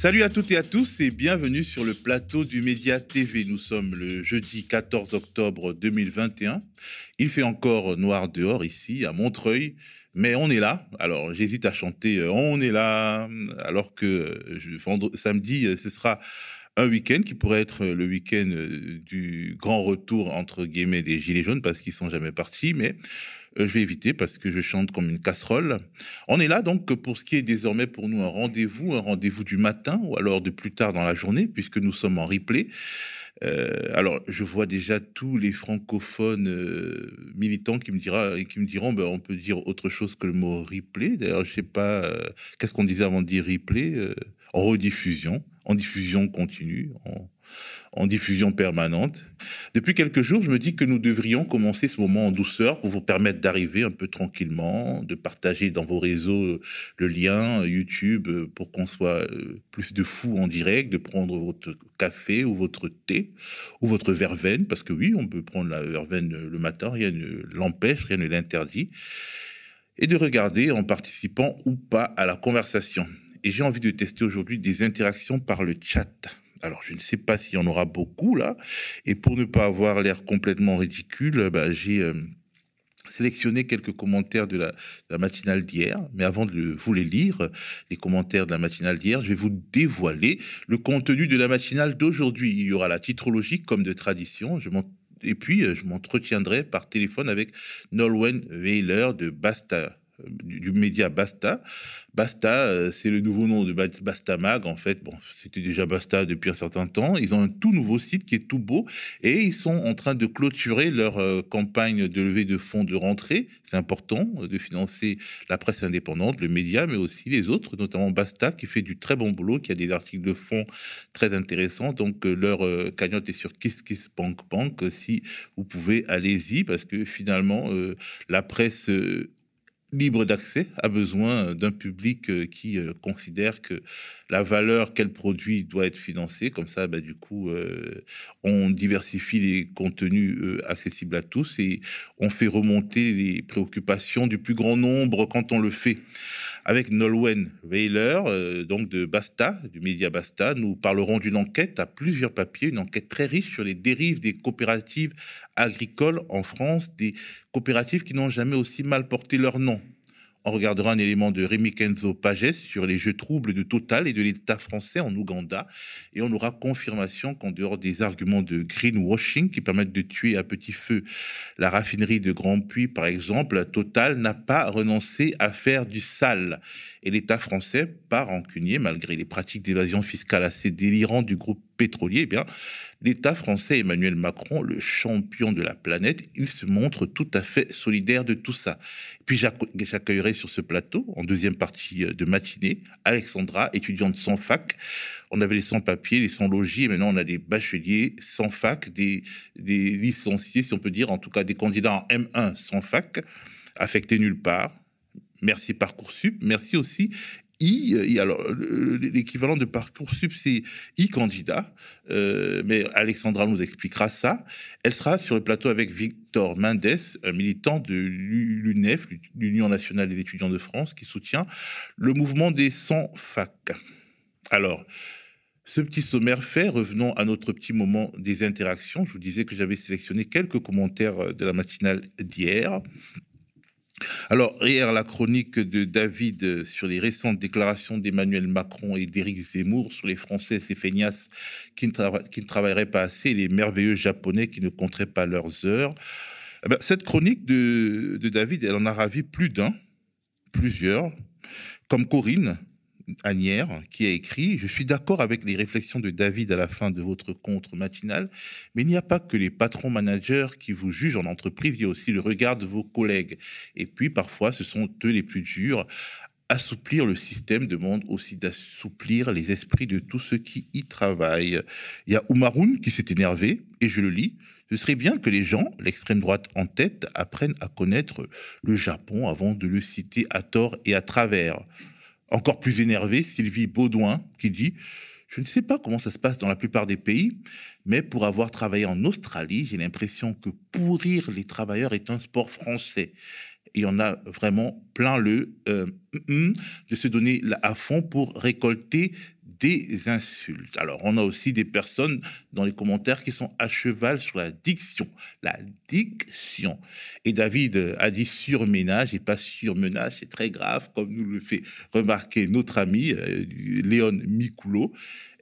Salut à toutes et à tous et bienvenue sur le plateau du Média TV. Nous sommes le jeudi 14 octobre 2021. Il fait encore noir dehors ici à Montreuil, mais on est là. Alors j'hésite à chanter euh, On est là, alors que euh, samedi, euh, ce sera un week-end qui pourrait être le week-end du grand retour entre guillemets des Gilets jaunes parce qu'ils sont jamais partis, mais je vais éviter parce que je chante comme une casserole. On est là donc pour ce qui est désormais pour nous un rendez-vous, un rendez-vous du matin ou alors de plus tard dans la journée puisque nous sommes en replay. Euh, alors, je vois déjà tous les francophones euh, militants qui me, dira, qui me diront ben, on peut dire autre chose que le mot replay. D'ailleurs, je sais pas, qu'est-ce qu'on disait avant de dire replay En rediffusion, en diffusion continue, en diffusion permanente. Depuis quelques jours, je me dis que nous devrions commencer ce moment en douceur pour vous permettre d'arriver un peu tranquillement, de partager dans vos réseaux euh, le lien YouTube euh, pour qu'on soit euh, plus de fous en direct, de prendre votre café ou votre thé ou votre verveine, parce que oui, on peut prendre la verveine le matin, rien ne l'empêche, rien ne l'interdit, et de regarder en participant ou pas à la conversation. Et j'ai envie de tester aujourd'hui des interactions par le chat. Alors, je ne sais pas s'il y en aura beaucoup là. Et pour ne pas avoir l'air complètement ridicule, bah, j'ai euh, sélectionné quelques commentaires de la, matinale d'hier. Mais avant de vous les lire, les commentaires de la matinale d'hier, je vais vous dévoiler le contenu de la matinale d'aujourd'hui. Il y aura la titrologie comme de tradition. Et puis, euh, je m'entretiendrai par téléphone avec Nolwenn Weiler de Basta du, média Basta. Basta, euh, c'est le nouveau nom de Basta Mag. En fait, bon, c'était déjà Basta depuis un certain temps. Ils ont un tout nouveau site qui est tout beau et ils sont en train de clôturer leur euh, campagne de levée de fonds de rentrée. C'est important euh, de financer la presse indépendante, le média, mais aussi les autres, notamment Basta qui fait du très bon boulot, qui a des articles de fond très intéressants. Donc leur cagnotte est sur Kiss Kiss Bank Bank. Si vous pouvez, allez-y parce que finalement la presse libre d'accès a besoin d'un public euh, qui euh, considère que la valeur qu'elle produit doit être financée. Comme ça, bah, du coup, euh, on diversifie les contenus accessibles à tous et on fait remonter les préoccupations du plus grand nombre quand on le fait. Avec Nolwenn Weiler, euh, donc de Basta, du média Basta, nous parlerons d'une enquête à plusieurs papiers, une enquête très riche sur les dérives des coopératives agricoles en France, des coopératives qui n'ont jamais aussi mal porté leur nom. On regardera un élément de Rémi Kenzo Pages sur les jeux troubles de Total et de l'État français en Ouganda. Et on aura confirmation qu'en dehors des arguments de greenwashing qui permettent de tuer à petit feu la raffinerie de Grand Puy, par exemple, Total n'a pas renoncé à faire du sale. Et l'État français, pas rancunier, malgré les pratiques d'évasion fiscale assez délirantes du groupe pétrolier, eh bien, l'État français, Emmanuel Macron, le champion de la planète, il se montre tout à fait solidaire de tout ça. Puis j'accueillerai sur ce plateau, en deuxième partie de matinée, Alexandra, étudiante sans fac. On avait les sans-papiers, les sans-logis, et maintenant on a des bacheliers sans fac, des, des licenciés, si on peut dire, en tout cas des candidats en M1 sans fac, affectés nulle part. Merci Parcoursup. Merci aussi I, alors l'équivalent de Parcoursup, c'est e-candidat, euh, mais Alexandra nous expliquera ça. Elle sera sur le plateau avec Victor Mendes, un militant de l'UNEF, l'Union nationale des étudiants de France, qui soutient le mouvement des 100 fac. Alors, ce petit sommaire fait, revenons à notre petit moment des interactions. Je vous disais que j'avais sélectionné quelques commentaires de la matinale d'hier. Alors, hier, la chronique de David sur les récentes déclarations d'Emmanuel Macron et d'Éric Zemmour sur les Français, ces feignasses qui ne, travailleraient pas assez, et les merveilleux Japonais qui ne compteraient pas leurs heures. Eh ben, cette chronique de David, elle en a ravi plus d'un, plusieurs, comme Corinne, Anière, qui a écrit Je suis d'accord avec les réflexions de David à la fin de votre contre matinal, mais il n'y a pas que les patrons managers qui vous jugent en entreprise, il y a aussi le regard de vos collègues. Et puis parfois, ce sont eux les plus durs. Assouplir le système demande aussi d'assouplir les esprits de tous ceux qui y travaillent. Il y a Oumaroun qui s'est énervé, et je le lis. Ce serait bien que les gens, l'extrême droite en tête, apprennent à connaître le Japon avant de le citer à tort et à travers. Encore plus énervé, Sylvie Baudouin qui dit Je ne sais pas comment ça se passe dans la plupart des pays, mais pour avoir travaillé en Australie, j'ai l'impression que pourrir les travailleurs est un sport français. Et on a vraiment plein le euh, de se donner à fond pour récolter des insultes. Alors, on a aussi des personnes dans les commentaires qui sont à cheval sur la diction. La diction. Et David a dit surménage et pas surmenage. C'est très grave, comme nous le fait remarquer notre ami euh, Léon Mikulo.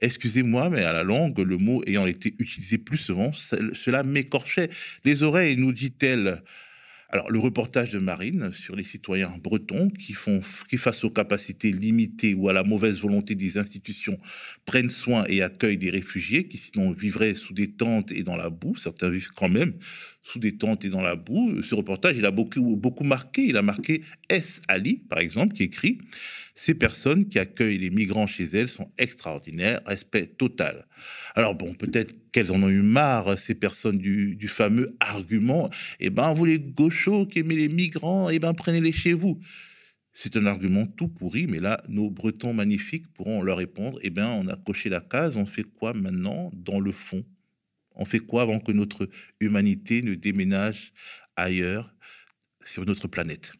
Excusez-moi, mais à la longue, le mot ayant été utilisé plus souvent, cela m'écorchait les oreilles, nous dit-elle. Alors, le reportage de Marine sur les citoyens bretons qui font, qui face aux capacités limitées ou à la mauvaise volonté des institutions, prennent soin et accueillent des réfugiés qui sinon vivraient sous des tentes et dans la boue. Certains vivent quand même sous des tentes et dans la boue. Ce reportage, il a beaucoup, beaucoup marqué. Il a marqué S. Ali, par exemple, qui écrit ces personnes qui accueillent les migrants chez elles sont extraordinaires, respect total. Alors bon, peut-être qu'elles en ont eu marre, ces personnes, du, fameux argument, eh ben, vous les gauchos qui aimez les migrants, eh ben, prenez-les chez vous. C'est un argument tout pourri, mais là, nos Bretons magnifiques pourront leur répondre, eh bien, on a coché la case, on fait quoi maintenant dans le fond? On fait quoi avant que notre humanité ne déménage ailleurs sur notre planète?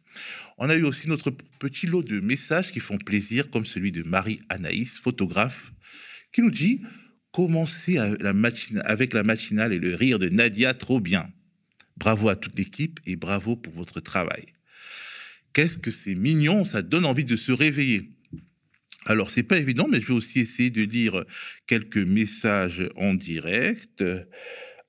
On a eu aussi notre petit lot de messages qui font plaisir, comme celui de Marie Anaïs, photographe, qui nous dit Commencez avec la matinale et le rire de Nadia, trop bien. Bravo à toute l'équipe et bravo pour votre travail. Qu'est-ce que c'est mignon, ça donne envie de se réveiller. Alors, c'est pas évident, mais je vais aussi essayer de lire quelques messages en direct.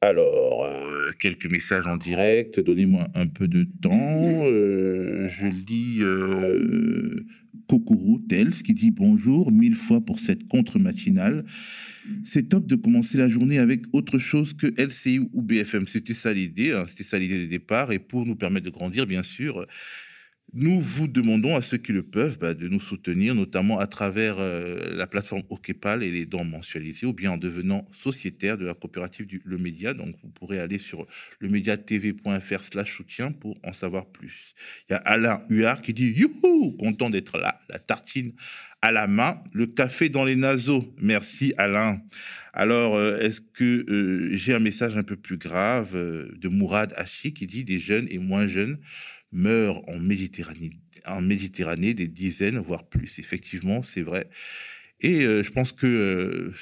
Alors, euh, quelques messages en direct, donnez-moi un peu de temps. Euh, je lis euh, Tels qui dit bonjour, mille fois pour cette contre-matinale. C'est top de commencer la journée avec autre chose que LCI ou BFM. C'était ça l'idée, hein, c'était ça l'idée des départ. Et pour nous permettre de grandir, bien sûr, nous vous demandons à ceux qui le peuvent bah, de nous soutenir, notamment à travers euh, la plateforme OKPAL et les dons mensualisés, ou bien en devenant sociétaire de la coopérative Le Média. Donc, vous pourrez aller sur lemediatv.fr slash soutien pour en savoir plus. Il y a Alain Huard qui dit Youhou, content d'être là, la tartine à la main, le café dans les naseaux. Merci Alain. Alors, euh, est-ce que euh, j'ai un message un peu plus grave de Mourad Hachi qui dit des jeunes et moins jeunes meurent en Méditerranée, des dizaines, voire plus. Effectivement, c'est vrai. Et euh, je pense que euh,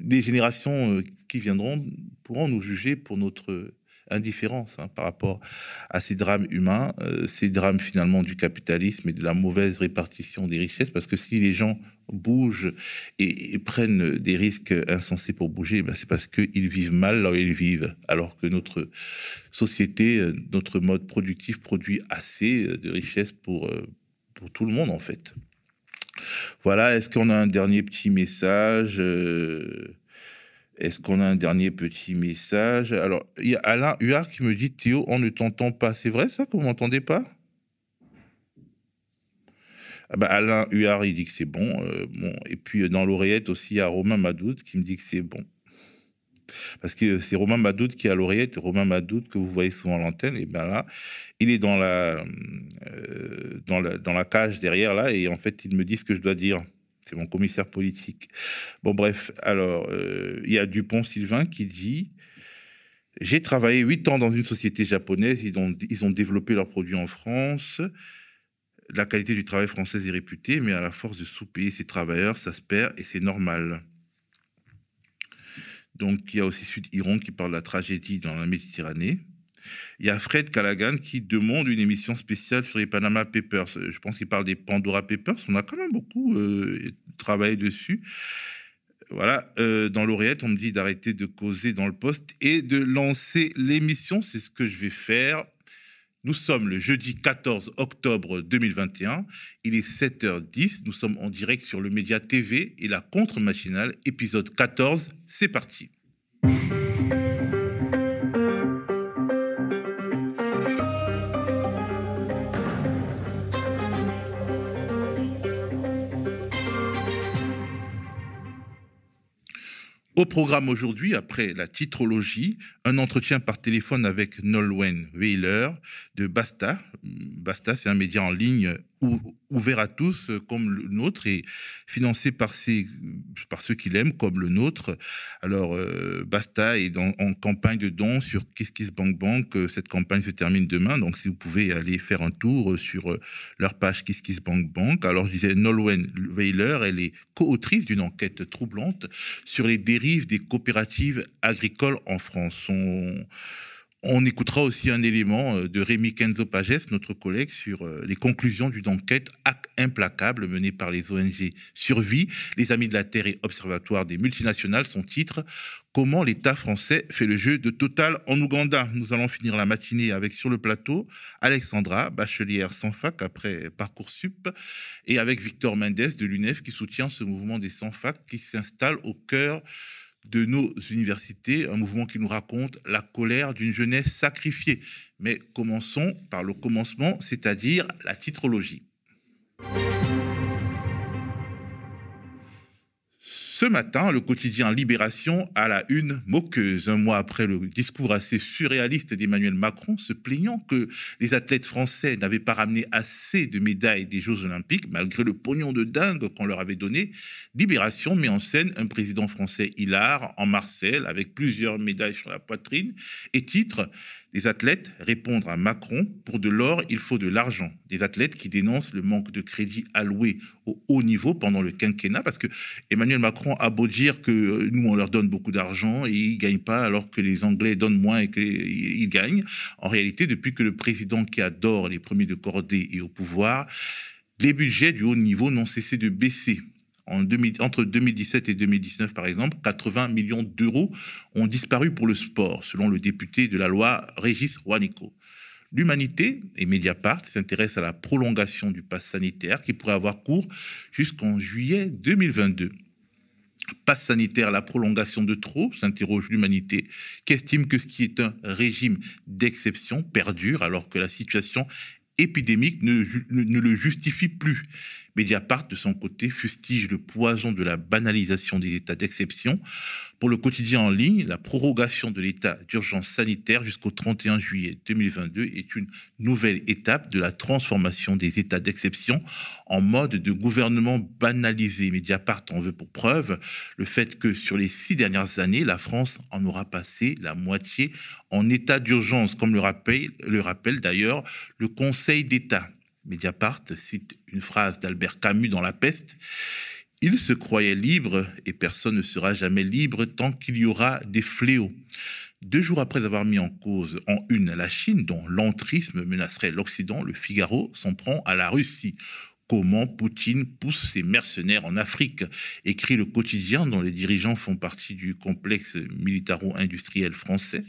les générations euh, qui viendront pourront nous juger pour notre indifférence hein, par rapport à ces drames humains, euh, ces drames finalement du capitalisme et de la mauvaise répartition des richesses, parce que si les gens bougent et, prennent des risques insensés pour bouger, ben c'est parce qu'ils vivent mal là où ils vivent, alors que notre société, euh, notre mode productif produit assez de richesses pour, euh, pour tout le monde en fait. Voilà, est-ce qu'on a un dernier petit message est-ce qu'on a un dernier petit message? Alors, il y a Alain Huard qui me dit Théo, on ne t'entend pas. C'est vrai ça que vous m'entendez pas? Ah bah, Alain Huard, il dit que c'est bon, euh, bon. Et puis euh, dans l'oreillette aussi, il y a Romain Madoud qui me dit que c'est bon. Parce que c'est Romain Madoud qui a l'oreillette, Romain Madoud que vous voyez souvent à l'antenne, et bien là, il est dans la, euh, cage derrière là, et en fait, il me dit ce que je dois dire. C'est mon commissaire politique. Bon, bref, alors, euh, il y a Dupont Sylvain qui dit J'ai travaillé huit ans dans une société japonaise, ils ont, ils ont développé leurs produits en France. La qualité du travail français est réputée, mais à la force de sous-payer ses travailleurs, ça se perd et c'est normal. Donc, il y a aussi Sud Iron qui parle de la tragédie dans la Méditerranée. Il y a Fred Callaghan qui demande une émission spéciale sur les Panama Papers. Je pense qu'il parle des Pandora Papers. On a quand même beaucoup euh, travaillé dessus. Voilà, euh, dans l'oreillette, on me dit d'arrêter de causer dans le poste et de lancer l'émission. C'est ce que je vais faire. Nous sommes le jeudi 14 octobre 2021. Il est 7h10. Nous sommes en direct sur le Média TV et la contre-machinale, épisode 14. C'est parti. Au programme aujourd'hui, après la titrologie, un entretien par téléphone avec Nolwenn Wheeler de Basta. Basta, c'est un média en ligne ouvert à tous euh, comme le nôtre et financé par, ceux qui l'aiment comme le nôtre. Alors, euh, Basta est en campagne de dons sur KissKissBankBank. Euh, cette campagne se termine demain, donc si vous pouvez aller faire un tour sur leur page KissKissBankBank. Alors, je disais, Nolwenn Weiler, elle est co-autrice d'une enquête troublante sur les dérives des coopératives agricoles en France. On écoutera aussi un élément euh, de Rémi Kenzo Pages, notre collègue, sur euh, les conclusions d'une enquête implacable menée par les ONG Survie, les Amis de la Terre et Observatoire des multinationales. Son titre Comment l'État français fait le jeu de Total en Ouganda? Nous allons finir la matinée avec sur le plateau Alexandra, bachelière sans fac après Parcoursup, et avec Victor Mendes de l'UNEF qui soutient ce mouvement des sans fac qui s'installe au cœur de nos universités, un mouvement qui nous raconte la colère d'une jeunesse sacrifiée. Mais commençons par le commencement, c'est-à-dire la titrologie. Ce matin, le quotidien Libération a la une moqueuse, un mois après le discours assez surréaliste d'Emmanuel Macron, se plaignant que les athlètes français n'avaient pas ramené assez de médailles des Jeux Olympiques, malgré le pognon de dingue qu'on leur avait donné. Libération met en scène un président français hilar en Marseille avec plusieurs médailles sur la poitrine et titre les athlètes répondent à Macron, pour de l'or, il faut de l'argent. Des athlètes qui dénoncent le manque de crédit alloué au haut niveau pendant le quinquennat, parce que Emmanuel Macron a beau dire que nous, on leur donne beaucoup d'argent et ils ne gagnent pas, alors que les Anglais donnent moins et qu'ils gagnent. En réalité, depuis que le président qui adore les premiers de cordée est au pouvoir, les budgets du haut niveau n'ont cessé de baisser entre 2017 et 2019, par exemple, 80 millions d'euros ont disparu pour le sport, selon le député de la loi Régis Juanico. L'Humanité et Mediapart s'intéressent à la prolongation du pass sanitaire qui pourrait avoir cours jusqu'en juillet 2022. Passe sanitaire, la prolongation de trop, s'interroge l'humanité, qui estime que ce qui est un régime d'exception perdure alors que la situation épidémique ne, ne, le justifie plus. Mediapart, de son côté, fustige le poison de la banalisation des états d'exception. Pour le quotidien en ligne, la prorogation de l'état d'urgence sanitaire jusqu'au 31 juillet 2022 est une nouvelle étape de la transformation des états d'exception en mode de gouvernement banalisé. Mediapart en veut pour preuve le fait que sur les six dernières années, la France en aura passé la moitié en état d'urgence, comme le rappelle, le rappelle d'ailleurs le Conseil d'État. Mediapart cite une phrase d'Albert Camus dans La Peste. Il se croyait libre et personne ne sera jamais libre tant qu'il y aura des fléaux. Deux jours après avoir mis en cause en une la Chine, dont l'entrisme menacerait l'Occident, le Figaro s'en prend à la Russie. Comment Poutine pousse ses mercenaires en Afrique, écrit le quotidien dont les dirigeants font partie du complexe militaro-industriel français.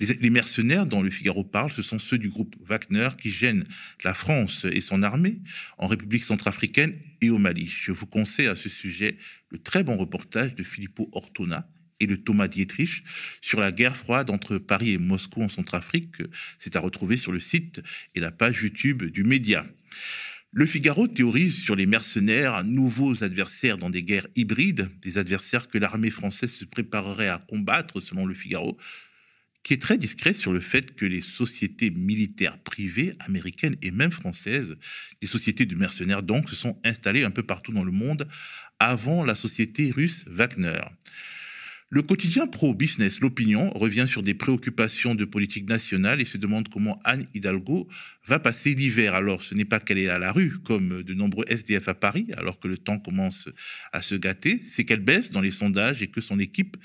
Les, mercenaires dont le Figaro parle, ce sont ceux du groupe Wagner qui gênent la France et son armée en République centrafricaine et au Mali. Je vous conseille à ce sujet le très bon reportage de Filippo Ortona et de Thomas Dietrich sur la guerre froide entre Paris et Moscou en Centrafrique. C'est à retrouver sur le site et la page YouTube du média. Le Figaro théorise sur les mercenaires, nouveaux adversaires dans des guerres hybrides, des adversaires que l'armée française se préparerait à combattre, selon le Figaro, qui est très discret sur le fait que les sociétés militaires privées américaines et même françaises, des sociétés de mercenaires donc, se sont installées un peu partout dans le monde avant la société russe Wagner. Le quotidien pro-business, l'opinion, revient sur des préoccupations de politique nationale et se demande comment Anne Hidalgo va passer l'hiver. Alors, ce n'est pas qu'elle est à la rue, comme de nombreux SDF à Paris, alors que le temps commence à se gâter, c'est qu'elle baisse dans les sondages et que son équipe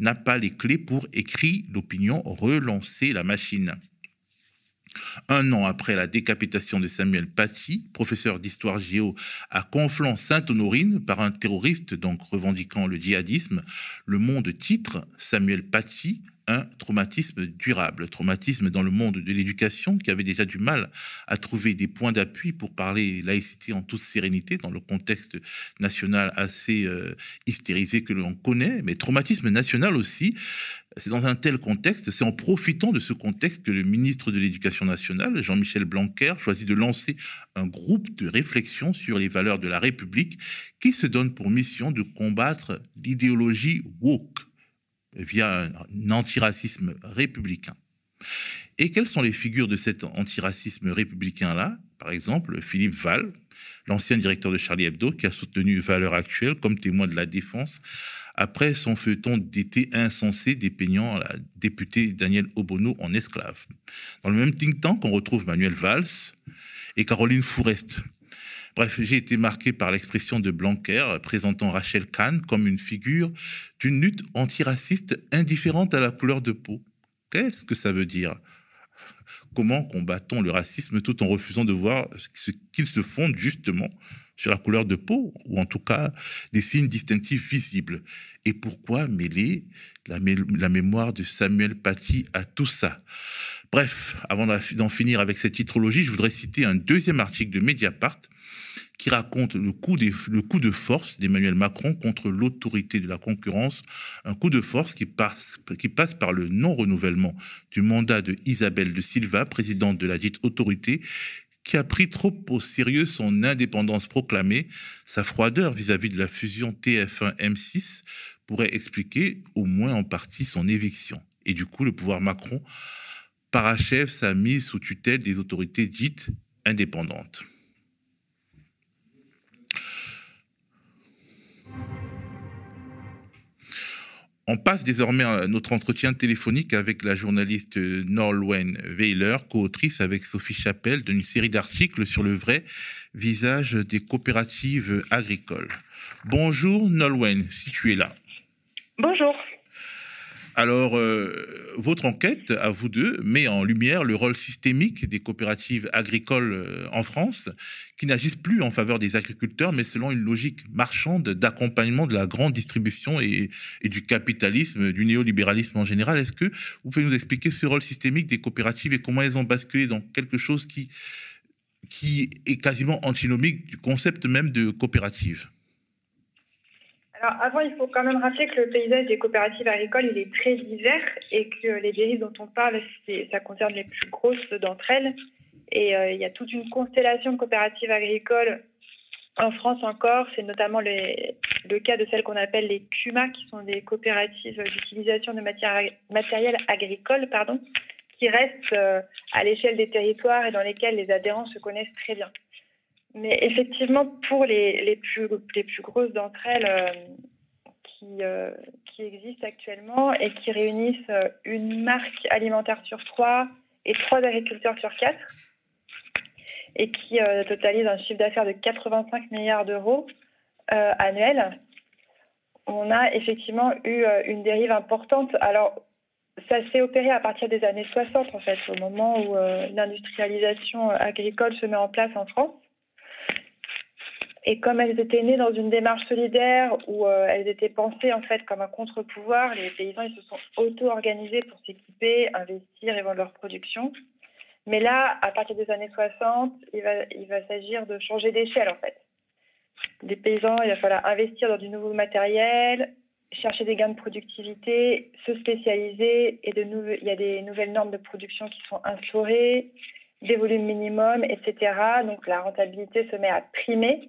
n'a pas les clés pour, écrit l'opinion, relancer la machine. Un an après la décapitation de Samuel Paty, professeur d'histoire géo à Conflans-Sainte-Honorine par un terroriste donc revendiquant le djihadisme, Le Monde titre Samuel Paty un traumatisme durable, traumatisme dans le monde de l'éducation qui avait déjà du mal à trouver des points d'appui pour parler laïcité en toute sérénité dans le contexte national assez euh, hystérisé que l'on connaît, mais traumatisme national aussi. C'est dans un tel contexte, c'est en profitant de ce contexte que le ministre de l'Éducation nationale, Jean-Michel Blanquer, choisit de lancer un groupe de réflexion sur les valeurs de la République qui se donne pour mission de combattre l'idéologie woke via un antiracisme républicain. Et quelles sont les figures de cet antiracisme républicain-là? Par exemple, Philippe Val, l'ancien directeur de Charlie Hebdo, qui a soutenu Valeurs Actuelles comme témoin de la défense après son feuilleton d'été insensé dépeignant la députée Danielle Obono en esclave. Dans le même think tank, on retrouve Manuel Valls et Caroline Fourest. Bref, j'ai été marqué par l'expression de Blanquer présentant Rachel Kahn comme une figure d'une lutte antiraciste indifférente à la couleur de peau. Qu'est-ce que ça veut dire? Comment combat-on le racisme tout en refusant de voir ce qu'il se fonde justement sur la couleur de peau, ou en tout cas des signes distinctifs visibles? Et pourquoi mêler la, la mémoire de Samuel Paty à tout ça? Bref, avant d'en finir avec cette titrologie, je voudrais citer un deuxième article de Mediapart qui raconte le coup, de force d'Emmanuel Macron contre l'autorité de la concurrence, un coup de force qui passe, qui passe par le non-renouvellement du mandat de Isabelle de Silva, présidente de la dite autorité, qui a pris trop au sérieux son indépendance proclamée, sa froideur vis-à-vis -vis de la fusion TF1-M6 pourrait expliquer au moins en partie son éviction. Et du coup, le pouvoir Macron parachève sa mise sous tutelle des autorités dites indépendantes. On passe désormais à notre entretien téléphonique avec la journaliste Norwen Weiler, co-autrice avec Sophie Chapelle d'une série d'articles sur le vrai visage des coopératives agricoles. Bonjour Nolwenn, si tu es là. Bonjour. Alors, euh, votre enquête, à vous deux, met en lumière le rôle systémique des coopératives agricoles euh, en France, qui n'agissent plus en faveur des agriculteurs, mais selon une logique marchande d'accompagnement de la grande distribution et, du capitalisme, du néolibéralisme en général. Est-ce que vous pouvez nous expliquer ce rôle systémique des coopératives et comment elles ont basculé dans quelque chose qui, qui est quasiment antinomique du concept même de coopérative? Alors avant, il faut quand même rappeler que le paysage des coopératives agricoles, il est très divers et que les dérives dont on parle, ça concerne les plus grosses d'entre elles. Et euh, il y a toute une constellation de coopératives agricoles en France encore. C'est notamment le cas de celles qu'on appelle les CUMA, qui sont des coopératives d'utilisation de matériel agricole, pardon, qui restent euh, à l'échelle des territoires et dans lesquels les adhérents se connaissent très bien. Mais effectivement, pour les, les, plus, les plus grosses d'entre elles euh, qui, euh, qui existent actuellement et qui réunissent euh, une marque alimentaire sur trois et trois agriculteurs sur quatre, et qui totalisent un chiffre d'affaires de 85 milliards d'euros annuels, on a effectivement eu une dérive importante. Alors, ça s'est opéré à partir des années 60, en fait, au moment où l'industrialisation agricole se met en place en France. Et comme elles étaient nées dans une démarche solidaire où euh, elles étaient pensées en fait comme un contre-pouvoir, les paysans ils se sont auto-organisés pour s'équiper, investir et vendre leur production. Mais là, à partir des années 60, il va, il va s'agir de changer d'échelle en fait. Les paysans, il va falloir investir dans du nouveau matériel, chercher des gains de productivité, se spécialiser et de il y a des nouvelles normes de production qui sont instaurées, des volumes minimums, etc. Donc la rentabilité se met à primer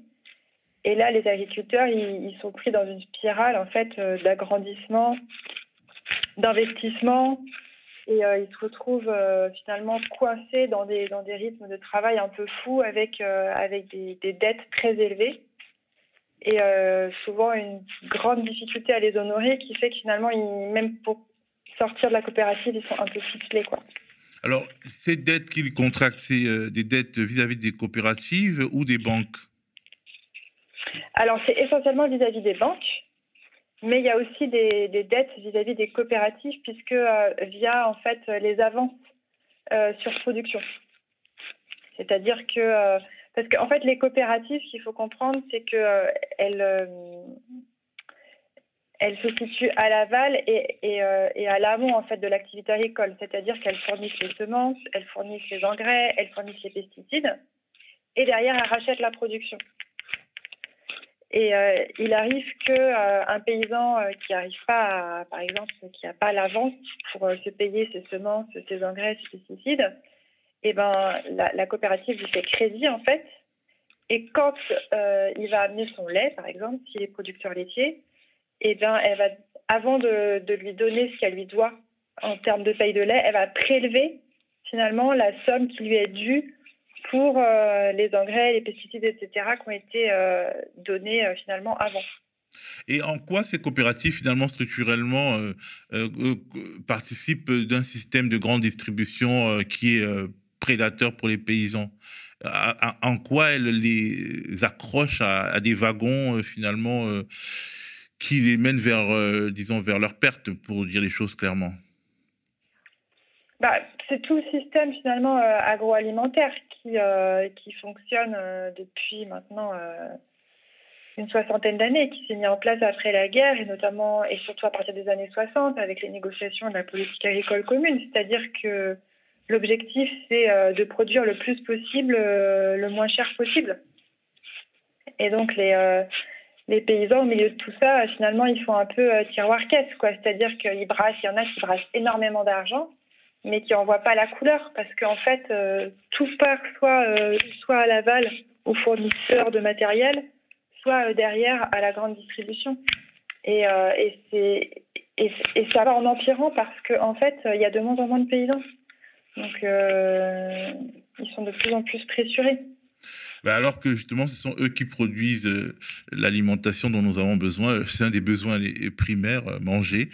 et là, les agriculteurs, ils, sont pris dans une spirale en fait euh, d'agrandissement, d'investissement, et euh, ils se retrouvent euh, finalement coincés dans des, dans des rythmes de travail un peu fous avec, avec des, dettes très élevées et souvent une grande difficulté à les honorer qui fait que finalement, même pour sortir de la coopérative, ils sont un peu ficelés. Quoi. Alors, ces dettes qu'ils contractent, c'est des dettes vis à -vis des coopératives ou des banques? Alors, c'est essentiellement vis-à-vis des banques, mais il y a aussi des, dettes vis-à-vis des coopératives, puisque euh, via en fait les avances euh, sur production. C'est-à-dire que, euh, parce qu'en fait, les coopératives, ce qu'il faut comprendre, c'est qu'elles elles se situent à l'aval et, et, à l'amont en fait de l'activité agricole, c'est-à-dire qu'elles fournissent les semences, elles fournissent les engrais, elles fournissent les pesticides, et derrière elles rachètent la production. Et euh, il arrive que euh, paysan euh, qui n'arrive pas, par exemple, qui n'a pas l'avance pour se payer ses semences, ses engrais, ses pesticides, eh ben la, coopérative lui fait crédit en fait. Et quand il va amener son lait, par exemple, s'il est producteur laitier, eh ben elle va, avant de, de lui donner ce qu'elle lui doit en termes de paye de lait, elle va prélever finalement la somme qui lui est due pour les engrais, les pesticides, etc., qui ont été donnés finalement avant. Et en quoi ces coopératives, finalement, structurellement, participent d'un système de grande distribution qui est prédateur pour les paysans? En quoi elles les accrochent à, des wagons, finalement, qui les mènent vers, disons, vers leur perte, pour dire les choses clairement? Bah, c'est tout le système finalement agroalimentaire qui, qui fonctionne depuis maintenant une soixantaine d'années qui s'est mis en place après la guerre et notamment et surtout à partir des années 60 avec les négociations de la politique agricole commune. C'est-à-dire que l'objectif, c'est euh, de produire le plus possible, euh, le moins cher possible. Et donc les, euh, paysans, au milieu de tout ça, finalement, ils font un peu tiroir-caisse. C'est-à-dire qu'ils brassent, il y en a qui brassent énormément d'argent, mais qui n'envoient pas la couleur parce qu'en fait, tout part soit, soit à l'aval aux fournisseurs de matériel, soit euh, derrière à la grande distribution. Et, euh, ça va en empirant parce qu'en en fait, il y a de moins en moins de paysans. Donc, euh, ils sont de plus en plus pressurés. Bah, alors que justement, ce sont eux qui produisent euh, l'alimentation dont nous avons besoin. C'est un des besoins primaires, euh, manger.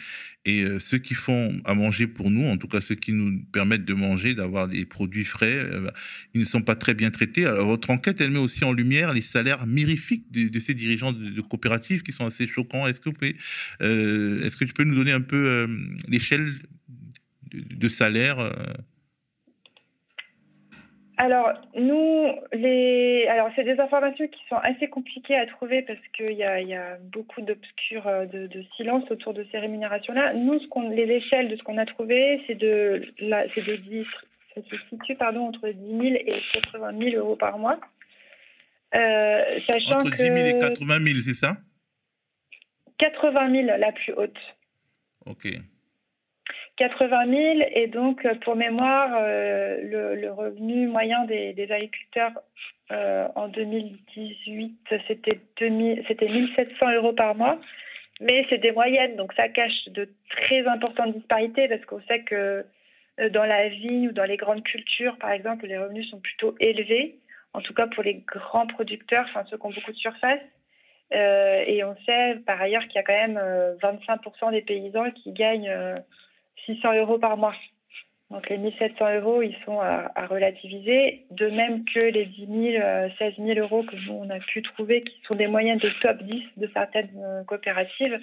Et euh, ceux qui font à manger pour nous, en tout cas ceux qui nous permettent de manger, d'avoir des produits frais, bah, ils ne sont pas très bien traités. Alors votre enquête, elle met aussi en lumière les salaires mirifiques de, ces dirigeants de, coopératives qui sont assez choquants. Est-ce que, est-ce que tu peux nous donner un peu l'échelle de, de salaire alors, nous, les... alors, c'est des informations qui sont assez compliquées à trouver parce qu'il y a, y a beaucoup d'obscurs euh, de, de, silence autour de ces rémunérations-là. Nous, ce qu'on, les échelles de ce qu'on a trouvé, c'est de, la, c'est de 10, ça se situe pardon, entre 10 000 et 80 000 euros par mois. Euh, sachant entre 10 000 et 80 000, c'est ça? 80 000, la plus haute. OK. 80 000 et donc pour mémoire, euh, le, revenu moyen des, agriculteurs euh, en 2018 c'était 1700 euros par mois, mais c'est des moyennes donc ça cache de très importantes disparités parce qu'on sait que euh, dans la vigne ou dans les grandes cultures par exemple les revenus sont plutôt élevés, en tout cas pour les grands producteurs, enfin ceux qui ont beaucoup de surface. et on sait par ailleurs qu'il y a quand même 25% des paysans qui gagnent 600 euros par mois. Donc les 1700 euros, ils sont à, relativiser, de même que les 10 000, 16 000 euros que nous, on a pu trouver, qui sont des moyennes de top 10 de certaines euh, coopératives,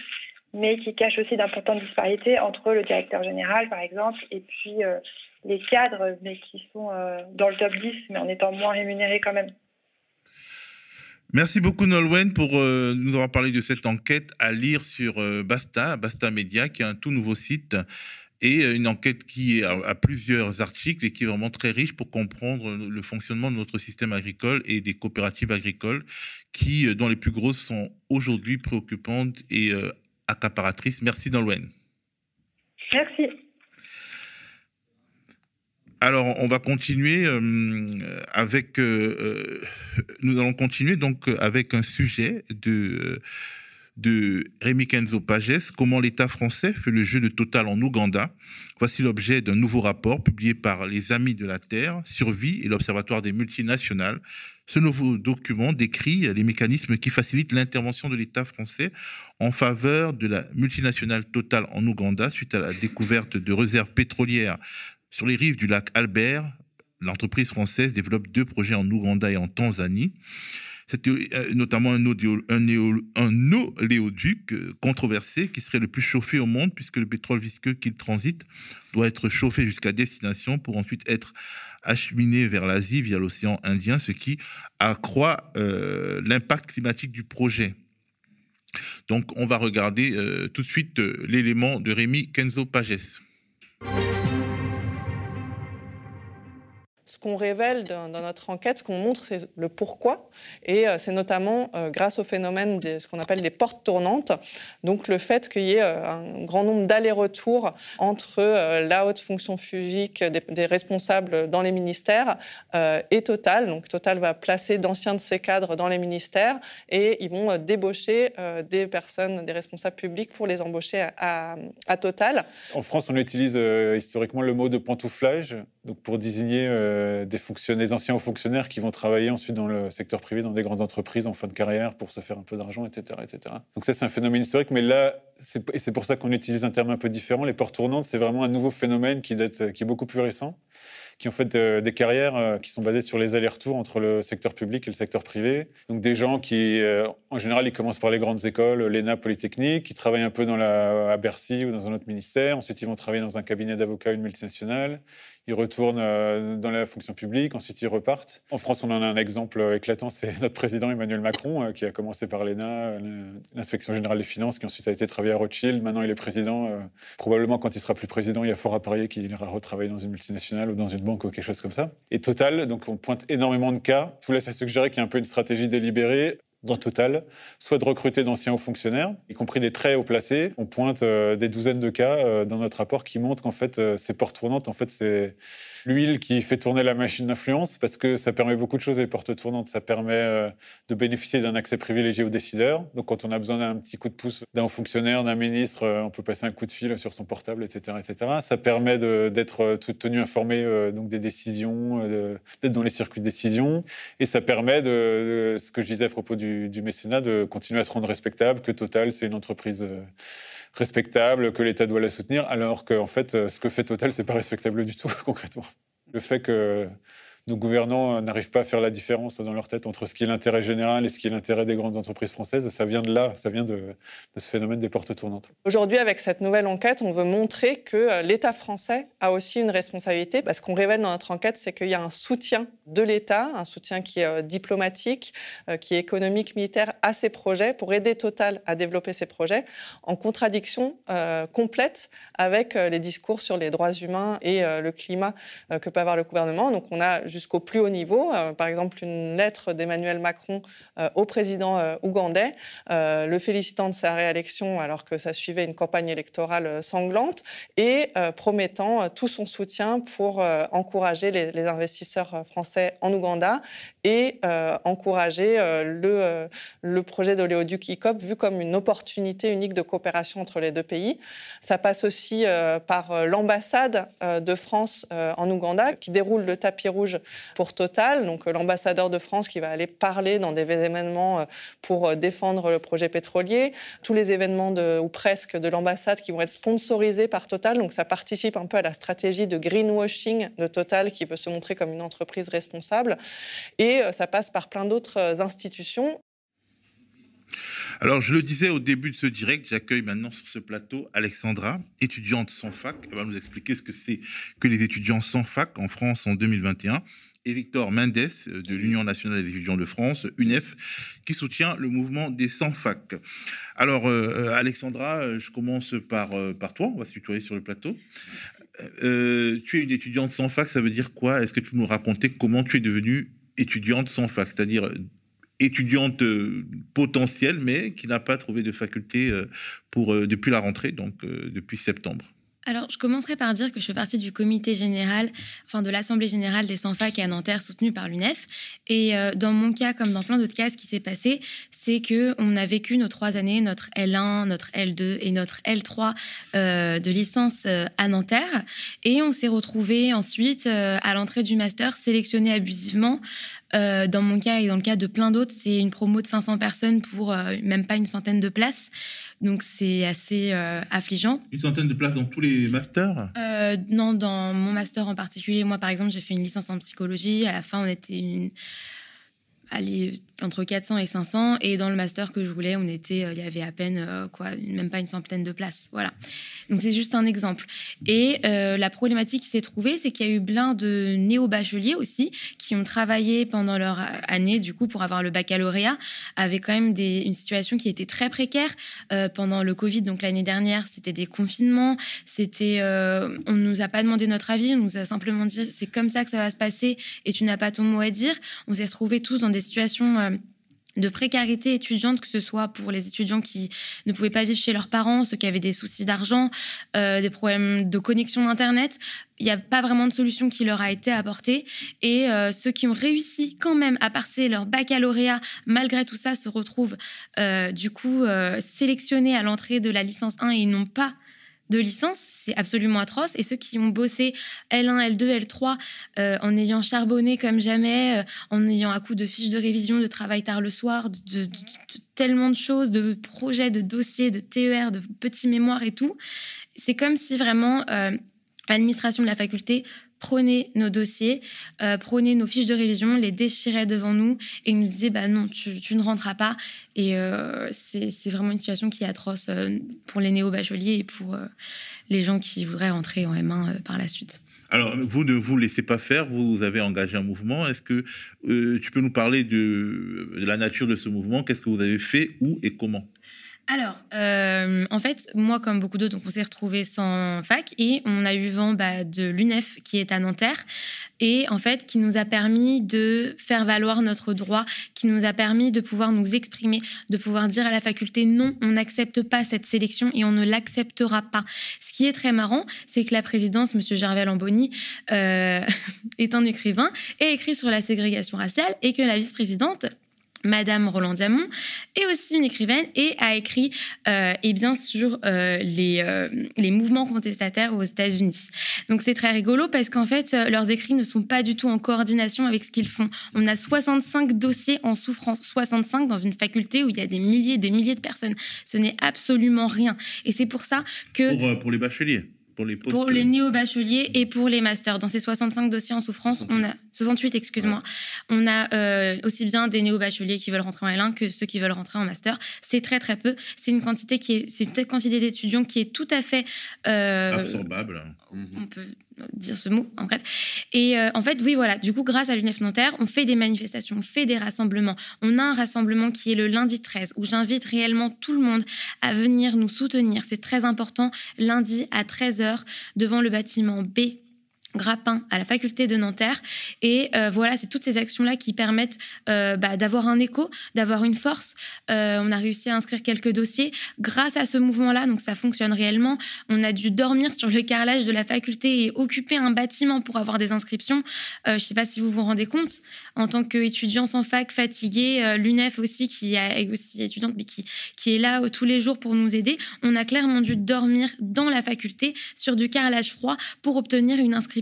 mais qui cachent aussi d'importantes disparités entre le directeur général, par exemple, et puis euh, les cadres, mais qui sont euh, dans le top 10, mais en étant moins rémunérés quand même. Merci beaucoup Nolwenn pour nous avoir parlé de cette enquête à lire sur Basta, Basta Media, qui est un tout nouveau site et euh, une enquête qui a, plusieurs articles et qui est vraiment très riche pour comprendre le fonctionnement de notre système agricole et des coopératives agricoles qui, euh, dont les plus grosses, sont aujourd'hui préoccupantes et euh, accaparatrices. Merci Nolwenn. Merci. Alors, on va continuer avec. nous allons continuer donc avec un sujet de de Rémi Kenzo Pages, Comment l'État français fait le jeu de Total en Ouganda. Voici l'objet d'un nouveau rapport publié par les Amis de la Terre, Survie et l'Observatoire des multinationales. Ce nouveau document décrit les mécanismes qui facilitent l'intervention de l'État français en faveur de la multinationale Total en Ouganda suite à la découverte de réserves pétrolières sur les rives du lac Albert. L'entreprise française développe deux projets en Ouganda et en Tanzanie. C'était euh, notamment un, un, oléoduc euh, controversé qui serait le plus chauffé au monde puisque le pétrole visqueux qu'il transite doit être chauffé jusqu'à destination pour ensuite être acheminé vers l'Asie via l'océan Indien, ce qui accroît euh, l'impact climatique du projet. Donc on va regarder tout de suite l'élément de Rémi Kenzo Pages. Ce qu'on révèle dans, notre enquête, ce qu'on montre, c'est le pourquoi. Et euh, c'est notamment euh, grâce au phénomène de ce qu'on appelle des portes tournantes. Donc le fait qu'il y ait euh, un grand nombre d'allers-retours entre la haute fonction publique des, responsables dans les ministères et Total. Donc Total va placer d'anciens de ses cadres dans les ministères et ils vont débaucher des personnes, des responsables publics pour les embaucher à, à Total. En France, on utilise historiquement le mot de pantouflage. Donc pour désigner des, fonctionnaires, anciens hauts fonctionnaires qui vont travailler ensuite dans le secteur privé, dans des grandes entreprises en fin de carrière pour se faire un peu d'argent, etc., etc. Donc ça, c'est un phénomène historique, mais là, c'est pour ça qu'on utilise un terme un peu différent. Les portes tournantes, c'est vraiment un nouveau phénomène qui est beaucoup plus récent qui ont fait euh, des carrières euh, qui sont basées sur les allers-retours entre le secteur public et le secteur privé. Donc des gens qui, euh, en général, ils commencent par les grandes écoles, l'ENA, Polytechnique, qui travaillent un peu dans la, à Bercy ou dans un autre ministère. Ensuite, ils vont travailler dans un cabinet d'avocats, une multinationale ils retournent dans la fonction publique, ensuite ils repartent. En France, on en a un exemple éclatant, c'est notre président Emmanuel Macron, qui a commencé par l'ENA, l'inspection générale des finances, qui ensuite a été travaillé à Rothschild. Maintenant, il est président. Probablement, quand il sera plus président, il y a fort à parier qu'il ira retravailler dans une multinationale ou dans une banque ou quelque chose comme ça. Et Total, donc on pointe énormément de cas. Tout laisse à suggérer qu'il y a un peu une stratégie délibérée dans Total, soit de recruter d'anciens hauts fonctionnaires, y compris des très hauts placés. On pointe euh, des douzaines de cas euh, dans notre rapport qui montrent qu'en fait, euh, ces portes tournantes, en fait, c'est l'huile qui fait tourner la machine d'influence parce que ça permet beaucoup de choses, les portes tournantes. Ça permet de bénéficier d'un accès privilégié aux décideurs. Donc, quand on a besoin d'un petit coup de pouce d'un fonctionnaire, d'un ministre, on peut passer un coup de fil sur son portable, etc. etc. Ça permet d'être tenu informé donc des décisions, d'être dans les circuits de décision. Et ça permet de, ce que je disais à propos du, du mécénat, de continuer à se rendre respectable, que Total, c'est une entreprise respectable, que l'État doit la soutenir, alors qu'en fait, ce que fait Total, c'est pas respectable du tout, concrètement. Le fait que nos gouvernants n'arrivent pas à faire la différence dans leur tête entre ce qui est l'intérêt général et ce qui est l'intérêt des grandes entreprises françaises. Ça vient de là, ça vient de, ce phénomène des portes tournantes. Aujourd'hui, avec cette nouvelle enquête, on veut montrer que euh, l'État français a aussi une responsabilité. Parce qu'on révèle dans notre enquête, c'est qu'il y a un soutien de l'État, un soutien qui est euh, diplomatique, euh, qui est économique, militaire à ces projets pour aider Total à développer ces projets, en contradiction complète avec les discours sur les droits humains et le climat que peut avoir le gouvernement. Donc on a jusqu'au plus haut niveau. Euh, par exemple, une lettre d'Emmanuel Macron euh, au président euh, ougandais, le félicitant de sa réélection alors que ça suivait une campagne électorale sanglante et promettant tout son soutien pour encourager les, investisseurs français en Ouganda et encourager le, le projet d'oléoduc ICOP vu comme une opportunité unique de coopération entre les deux pays. Ça passe aussi par l'ambassade de France en Ouganda qui déroule le tapis rouge pour Total, donc euh, l'ambassadeur de France qui va aller parler dans des événements euh, pour euh, défendre le projet pétrolier, tous les événements ou presque de l'ambassade qui vont être sponsorisés par Total, donc ça participe un peu à la stratégie de greenwashing de Total qui veut se montrer comme une entreprise responsable, et ça passe par plein d'autres institutions. Alors, je le disais au début de ce direct, j'accueille maintenant sur ce plateau Alexandra, étudiante sans fac. Elle va nous expliquer ce que c'est que les étudiants sans fac en France en 2021 et Victor Mendes euh, de l'Union nationale des étudiants de France, UNEF, qui soutient le mouvement des sans-fac. Alors, euh, euh, Alexandra, je commence par, par toi, on va se tutoyer sur le plateau. tu es une étudiante sans fac, ça veut dire quoi? Est-ce que tu peux nous raconter comment tu es devenue étudiante sans fac, c'est-à-dire étudiante potentielle, mais qui n'a pas trouvé de faculté pour, depuis la rentrée, donc depuis septembre alors, je commencerai par dire que je fais partie du comité général, enfin de l'Assemblée générale des sans-fac à Nanterre, soutenue par l'UNEF. Et euh, dans mon cas, comme dans plein d'autres cas, ce qui s'est passé, c'est que on a vécu nos trois années, notre L1, notre L2 et notre L3 euh, de licence euh, à Nanterre. Et on s'est retrouvés ensuite à l'entrée du master sélectionnés abusivement. Dans mon cas et dans le cas de plein d'autres, c'est une promo de 500 personnes pour même pas une centaine de places. Donc c'est assez euh, affligeant. Une centaine de places dans tous les masters? Euh, Non, dans mon master en particulier. Moi, par exemple, j'ai fait une licence en psychologie. À la fin, on était une aller entre 400 et 500. Et dans le master que je voulais, on était, euh, il y avait à peine, euh, quoi, même pas une centaine de places. Voilà. Donc c'est juste un exemple. Et euh, la problématique qui s'est trouvée, c'est qu'il y a eu plein de néo-bacheliers aussi qui ont travaillé pendant leur année, du coup, pour avoir le baccalauréat, avec quand même des, une situation qui était très précaire pendant le Covid. Donc l'année dernière, c'était des confinements. C'était, on nous a pas demandé notre avis, on nous a simplement dit c'est comme ça que ça va se passer et tu n'as pas ton mot à dire. On s'est retrouvés tous dans des situations de précarité étudiante, que ce soit pour les étudiants qui ne pouvaient pas vivre chez leurs parents, ceux qui avaient des soucis d'argent, euh, des problèmes de connexion Internet. Il n'y a pas vraiment de solution qui leur a été apportée. Et euh, ceux qui ont réussi quand même à passer leur baccalauréat, malgré tout ça, se retrouvent du coup sélectionnés à l'entrée de la licence 1 et n'ont pas de licence, c'est absolument atroce. Et ceux qui ont bossé L1, L2, L3 en ayant charbonné comme jamais, euh, en ayant à coup de fiches de révision, de travail tard le soir, de, tellement de choses, de projets, de dossiers, de TER, de petits mémoires et tout, c'est comme si vraiment euh, l'administration de la faculté prenait nos dossiers, euh, nos fiches de révision, les déchirait devant nous et nous disait bah non, tu, ne rentreras pas. Et euh, c'est vraiment une situation qui est atroce euh, pour les néo-bacheliers et pour les gens qui voudraient rentrer en M1 par la suite. Alors, vous ne vous laissez pas faire, vous avez engagé un mouvement. Est-ce que tu peux nous parler de la nature de ce mouvement? Qu'est-ce que vous avez fait, où et comment? Alors, euh, en fait, moi, comme beaucoup d'autres, on s'est retrouvés sans fac et on a eu vent bah, de l'UNEF qui est à Nanterre et en fait qui nous a permis de faire valoir notre droit, qui nous a permis de pouvoir nous exprimer, de pouvoir dire à la faculté non, on n'accepte pas cette sélection et on ne l'acceptera pas. Ce qui est très marrant, c'est que la présidence, Monsieur Gervais Lamboni, euh, est un écrivain et écrit sur la ségrégation raciale et que la vice-présidente Madame Roland Diamond est aussi une écrivaine et a écrit euh, eh bien sur euh, les, euh, les mouvements contestataires aux États-Unis. Donc c'est très rigolo parce qu'en fait leurs écrits ne sont pas du tout en coordination avec ce qu'ils font. On a 65 dossiers en souffrance, 65 dans une faculté où il y a des milliers et des milliers de personnes. Ce n'est absolument rien. Et c'est pour ça que pour, pour les bacheliers. Pour les, pour les néo-bacheliers et pour les masters. Dans ces 65 dossiers en souffrance, on a 68, excuse-moi. On a euh, aussi bien des néo-bacheliers qui veulent rentrer en L1 que ceux qui veulent rentrer en master. C'est très très peu. C'est une quantité qui est, c'est une quantité d'étudiants qui est tout à fait euh, absorbable. On peut dire ce mot en fait. Et euh, en fait, oui, voilà. Du coup, grâce à l'UNEF Nanterre, on fait des manifestations, on fait des rassemblements. On a un rassemblement qui est le lundi 13 où j'invite réellement tout le monde à venir nous soutenir. C'est très important. Lundi à 13h devant le bâtiment B Grappin à la faculté de Nanterre. Et euh, voilà, c'est toutes ces actions-là qui permettent euh, bah, d'avoir un écho, d'avoir une force. Euh, on a réussi à inscrire quelques dossiers grâce à ce mouvement-là, donc ça fonctionne réellement. On a dû dormir sur le carrelage de la faculté et occuper un bâtiment pour avoir des inscriptions. je ne sais pas si vous vous rendez compte, en tant qu'étudiant sans fac, fatigué, l'UNEF aussi, qui est aussi étudiante, mais qui, qui est là tous les jours pour nous aider, on a clairement dû dormir dans la faculté sur du carrelage froid pour obtenir une inscription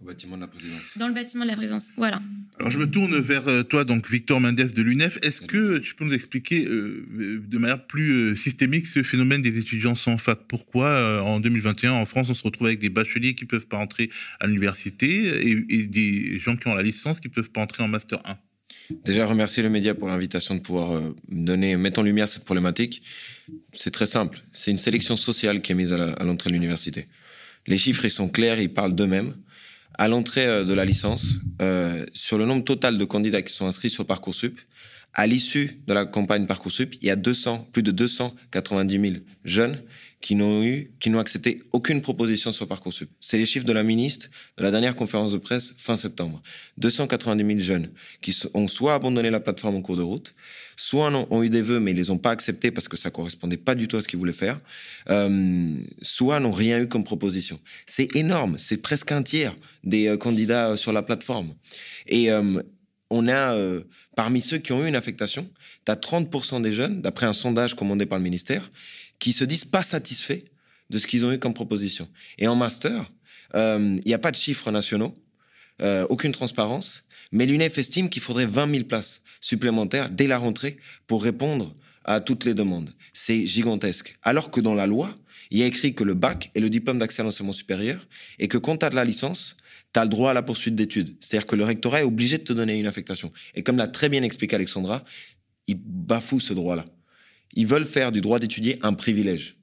au bâtiment de la présidence. Dans le bâtiment de la présidence, voilà. Alors je me tourne vers euh, toi, donc Victor Mendes de l'UNEF. Est-ce que tu peux nous expliquer euh, de manière plus euh, systémique ce phénomène des étudiants sans fac? Pourquoi en 2021 en France on se retrouve avec des bacheliers qui peuvent pas entrer à l'université et, des gens qui ont la licence qui peuvent pas entrer en master 1 Déjà remercier le média pour l'invitation de pouvoir donner, mettre en lumière cette problématique. C'est très simple. C'est une sélection sociale qui est mise à l'entrée de l'université. Les chiffres, ils sont clairs, ils parlent d'eux-mêmes. À l'entrée euh, de la licence, euh, sur le nombre total de candidats qui sont inscrits sur Parcoursup, à l'issue de la campagne Parcoursup, il y a 200, plus de 290 000 jeunes qui n'ont eu, qui n'ont accepté aucune proposition sur Parcoursup. C'est les chiffres de la ministre de la dernière conférence de presse fin septembre. 290 000 jeunes qui ont soit abandonné la plateforme en cours de route, soit ont, eu des vœux mais ils les ont pas acceptés parce que ça correspondait pas du tout à ce qu'ils voulaient faire, euh, soit n'ont rien eu comme proposition. C'est énorme, c'est presque un tiers des euh, candidats euh, sur la plateforme. Et on a, parmi ceux qui ont eu une affectation, tu as 30% des jeunes, d'après un sondage commandé par le ministère, qui se disent pas satisfaits de ce qu'ils ont eu comme proposition. Et en master, il n'y a pas de chiffres nationaux, aucune transparence, mais l'UNEF estime qu'il faudrait 20 000 places supplémentaires dès la rentrée pour répondre à toutes les demandes. C'est gigantesque. Alors que dans la loi, il y a écrit que le bac est le diplôme d'accès à l'enseignement supérieur et que quand tu as de la licence, tu as le droit à la poursuite d'études. C'est-à-dire que le rectorat est obligé de te donner une affectation. Et comme l'a très bien expliqué Alexandra, ils bafouent ce droit-là. Ils veulent faire du droit d'étudier un privilège.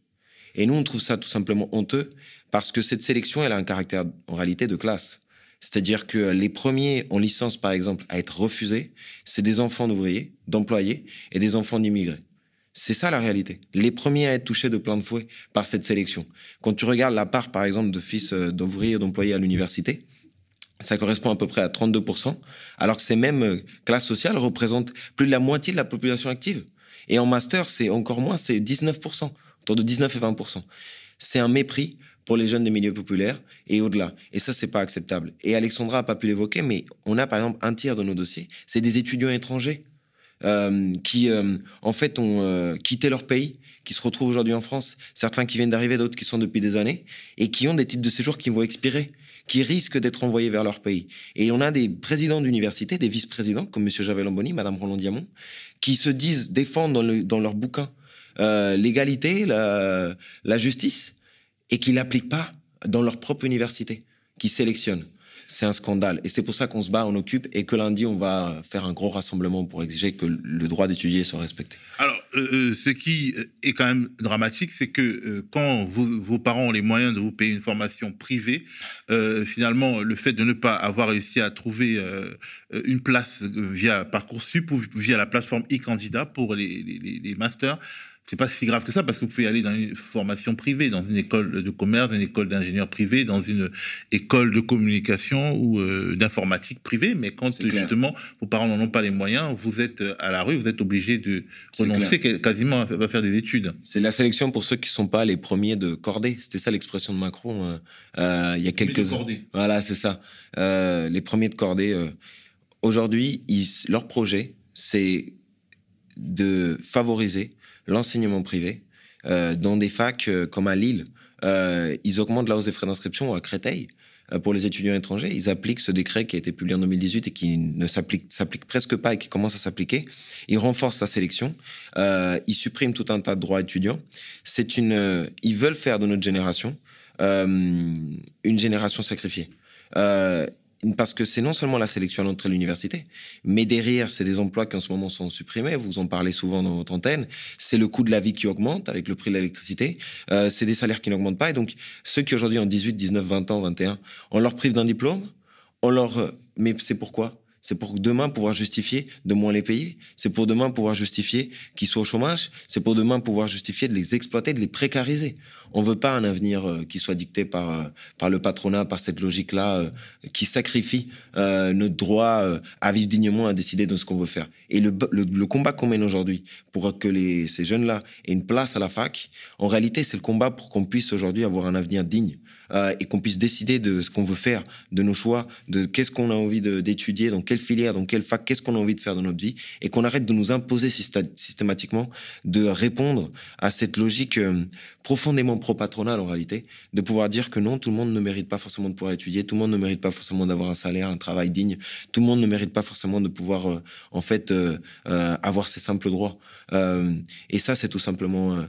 Et nous, on trouve ça tout simplement honteux parce que cette sélection, elle a un caractère en réalité de classe. C'est-à-dire que les premiers en licence, par exemple, à être refusés, c'est des enfants d'ouvriers, d'employés et des enfants d'immigrés. C'est ça la réalité. Les premiers à être touchés de plein de fouet par cette sélection. Quand tu regardes la part, par exemple, de fils euh, d'ouvriers et d'employés à l'université, ça correspond à peu près à 32%, alors que ces mêmes euh, classes sociales représentent plus de la moitié de la population active. Et en master, c'est encore moins, c'est 19%, autour de 19 et 20%. C'est un mépris pour les jeunes des milieux populaires et au-delà. Et ça, c'est pas acceptable. Et Alexandra a pas pu l'évoquer, mais on a par exemple un tiers de nos dossiers, c'est des étudiants étrangers. euh, qui, euh, en fait, ont quitté leur pays, qui se retrouvent aujourd'hui en France. Certains qui viennent d'arriver, d'autres qui sont depuis des années, et qui ont des titres de séjour qui vont expirer, qui risquent d'être envoyés vers leur pays. Et on a des présidents d'université, des vice-présidents, comme M. Javel Lamboni, Mme Roland Diamond, qui se disent défendre dans, le, dans leur bouquin l'égalité, la, la justice, et qui l'appliquent pas dans leur propre université, qui sélectionnent c'est un scandale. Et c'est pour ça qu'on se bat, on occupe, et que lundi, on va faire un gros rassemblement pour exiger que le droit d'étudier soit respecté. Alors, euh, euh, ce qui est quand même dramatique, c'est que euh, quand vos parents ont les moyens de vous payer une formation privée, finalement, le fait de ne pas avoir réussi à trouver une place via Parcoursup ou via la plateforme e-candidat pour les masters, c'est pas si grave que ça parce que vous pouvez aller dans une formation privée, dans une école de commerce, une école d'ingénieur privé, dans une école de communication ou euh, d'informatique privée. Mais quand justement vos parents n'en ont pas les moyens, vous êtes à la rue, vous êtes obligé de renoncer quasiment à faire des études. C'est la sélection pour ceux qui sont pas les premiers de cordée. C'était ça l'expression de Macron euh, euh, il y a quelques ans. Voilà, c'est ça. les premiers de cordée. Aujourd'hui, leur projet, c'est de favoriser l'enseignement privé euh, dans des facs euh, comme à Lille. Euh, ils augmentent la hausse des frais d'inscription à Créteil pour les étudiants étrangers. Ils appliquent ce décret qui a été publié en 2018 et qui ne s'applique, presque pas et qui commence à s'appliquer. Ils renforcent sa sélection. ils suppriment tout un tas de droits étudiants. C'est une, ils veulent faire de notre génération une génération sacrifiée parce que c'est non seulement la sélection à l'entrée de l'université, mais derrière, c'est des emplois qui en ce moment sont supprimés. Vous en parlez souvent dans votre antenne. C'est le coût de la vie qui augmente avec le prix de l'électricité. Euh, c'est des salaires qui n'augmentent pas. Et donc, ceux qui aujourd'hui ont 18, 19, 20 ans, 21, on leur prive d'un diplôme. On leur, euh, mais c'est pourquoi? C'est pour demain pouvoir justifier de moins les payer. C'est pour demain pouvoir justifier qu'ils soient au chômage. C'est pour demain pouvoir justifier de les exploiter, de les précariser. On veut pas un avenir euh, qui soit dicté par, euh, par le patronat, par cette logique-là, euh, qui sacrifie notre droit à vivre dignement, à décider de ce qu'on veut faire. Et le, le, combat qu'on mène aujourd'hui pour que les, ces jeunes-là aient une place à la fac, en réalité, c'est le combat pour qu'on puisse aujourd'hui avoir un avenir digne. Et qu'on puisse décider de ce qu'on veut faire, de nos choix, de qu'est-ce qu'on a envie d'étudier, dans quelle filière, dans quelle fac, qu'est-ce qu'on a envie de faire dans notre vie, et qu'on arrête de nous imposer systématiquement de répondre à cette logique profondément pro-patronal en réalité, de pouvoir dire que non, tout le monde ne mérite pas forcément de pouvoir étudier, tout le monde ne mérite pas forcément d'avoir un salaire, un travail digne, tout le monde ne mérite pas forcément de pouvoir euh, en fait euh, euh, avoir ses simples droits. et ça, c'est tout simplement